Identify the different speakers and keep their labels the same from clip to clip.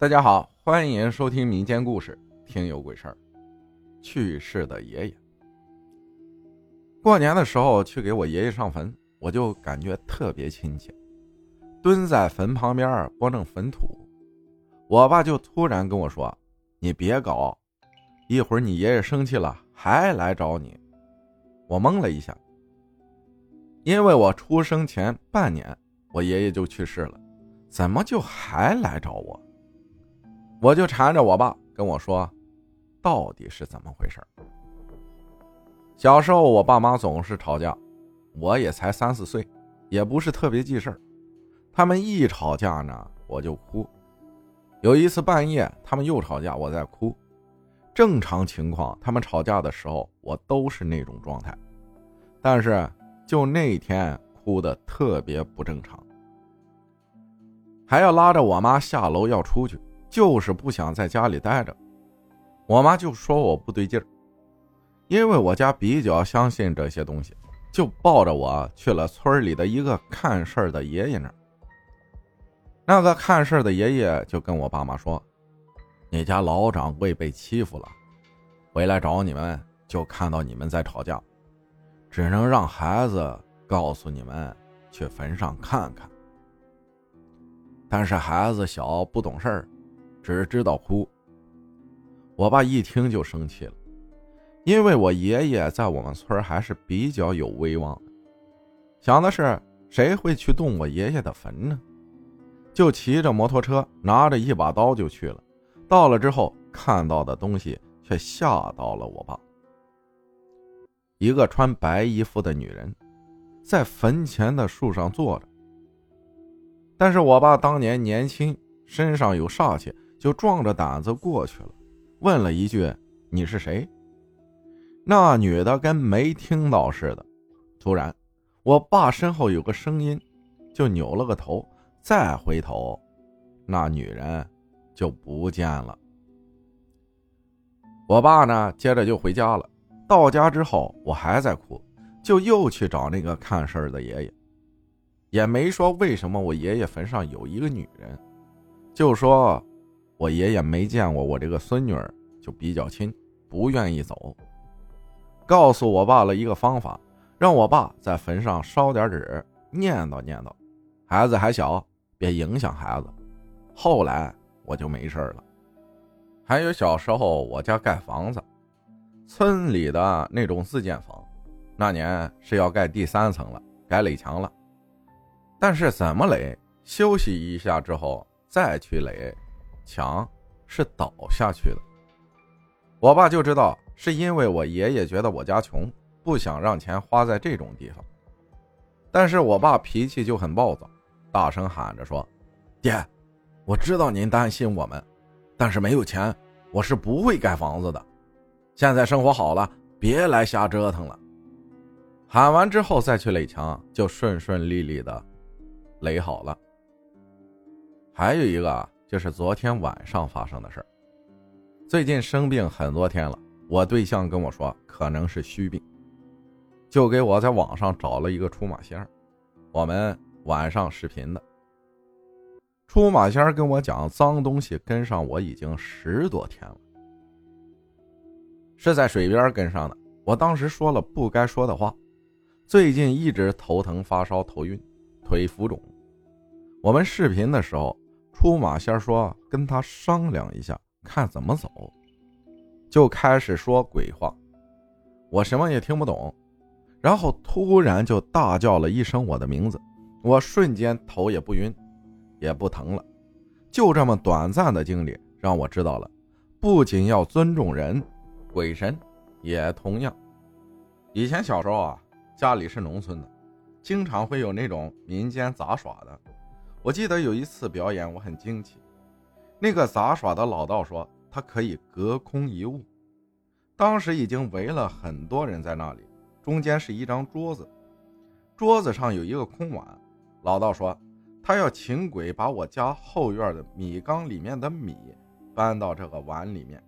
Speaker 1: 大家好，欢迎收听民间故事《听有鬼事儿》。去世的爷爷，过年的时候去给我爷爷上坟，我就感觉特别亲切，蹲在坟旁边拨弄坟土。我爸就突然跟我说：“你别搞，一会儿你爷爷生气了还来找你。”我懵了一下，因为我出生前半年我爷爷就去世了，怎么就还来找我？我就缠着我爸跟我说，到底是怎么回事小时候我爸妈总是吵架，我也才三四岁，也不是特别记事他们一吵架呢，我就哭。有一次半夜，他们又吵架，我在哭。正常情况，他们吵架的时候，我都是那种状态。但是就那天哭的特别不正常，还要拉着我妈下楼要出去。就是不想在家里待着，我妈就说我不对劲儿，因为我家比较相信这些东西，就抱着我去了村里的一个看事儿的爷爷那儿。那个看事儿的爷爷就跟我爸妈说：“你家老掌柜被欺负了，回来找你们，就看到你们在吵架，只能让孩子告诉你们去坟上看看。但是孩子小，不懂事儿。”只知道哭。我爸一听就生气了，因为我爷爷在我们村还是比较有威望的。想的是谁会去动我爷爷的坟呢？就骑着摩托车，拿着一把刀就去了。到了之后，看到的东西却吓到了我爸。一个穿白衣服的女人，在坟前的树上坐着。但是我爸当年年轻，身上有煞气。就壮着胆子过去了，问了一句：“你是谁？”那女的跟没听到似的。突然，我爸身后有个声音，就扭了个头，再回头，那女人就不见了。我爸呢，接着就回家了。到家之后，我还在哭，就又去找那个看事儿的爷爷，也没说为什么我爷爷坟上有一个女人，就说。我爷爷没见过我这个孙女儿，就比较亲，不愿意走。告诉我爸了一个方法，让我爸在坟上烧点纸，念叨念叨。孩子还小，别影响孩子。后来我就没事了。还有小时候我家盖房子，村里的那种自建房，那年是要盖第三层了，该垒墙了。但是怎么垒？休息一下之后再去垒。墙是倒下去的，我爸就知道是因为我爷爷觉得我家穷，不想让钱花在这种地方。但是我爸脾气就很暴躁，大声喊着说：“爹，我知道您担心我们，但是没有钱，我是不会盖房子的。现在生活好了，别来瞎折腾了。”喊完之后再去垒墙，就顺顺利利的垒好了。还有一个。就是昨天晚上发生的事儿。最近生病很多天了，我对象跟我说可能是虚病，就给我在网上找了一个出马仙儿，我们晚上视频的。出马仙儿跟我讲，脏东西跟上我已经十多天了，是在水边跟上的。我当时说了不该说的话，最近一直头疼、发烧、头晕、腿浮肿。我们视频的时候。出马仙说：“跟他商量一下，看怎么走。”就开始说鬼话，我什么也听不懂。然后突然就大叫了一声我的名字，我瞬间头也不晕，也不疼了。就这么短暂的经历，让我知道了，不仅要尊重人，鬼神也同样。以前小时候啊，家里是农村的，经常会有那种民间杂耍的。我记得有一次表演，我很惊奇。那个杂耍的老道说，他可以隔空移物。当时已经围了很多人在那里，中间是一张桌子，桌子上有一个空碗。老道说，他要请鬼把我家后院的米缸里面的米搬到这个碗里面。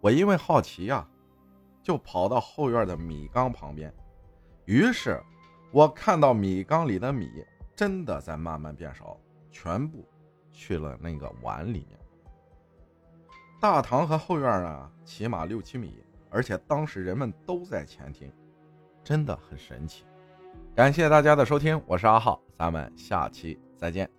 Speaker 1: 我因为好奇呀，就跑到后院的米缸旁边。于是，我看到米缸里的米。真的在慢慢变少，全部去了那个碗里面。大堂和后院呢，起码六七米，而且当时人们都在前厅，真的很神奇。感谢大家的收听，我是阿浩，咱们下期再见。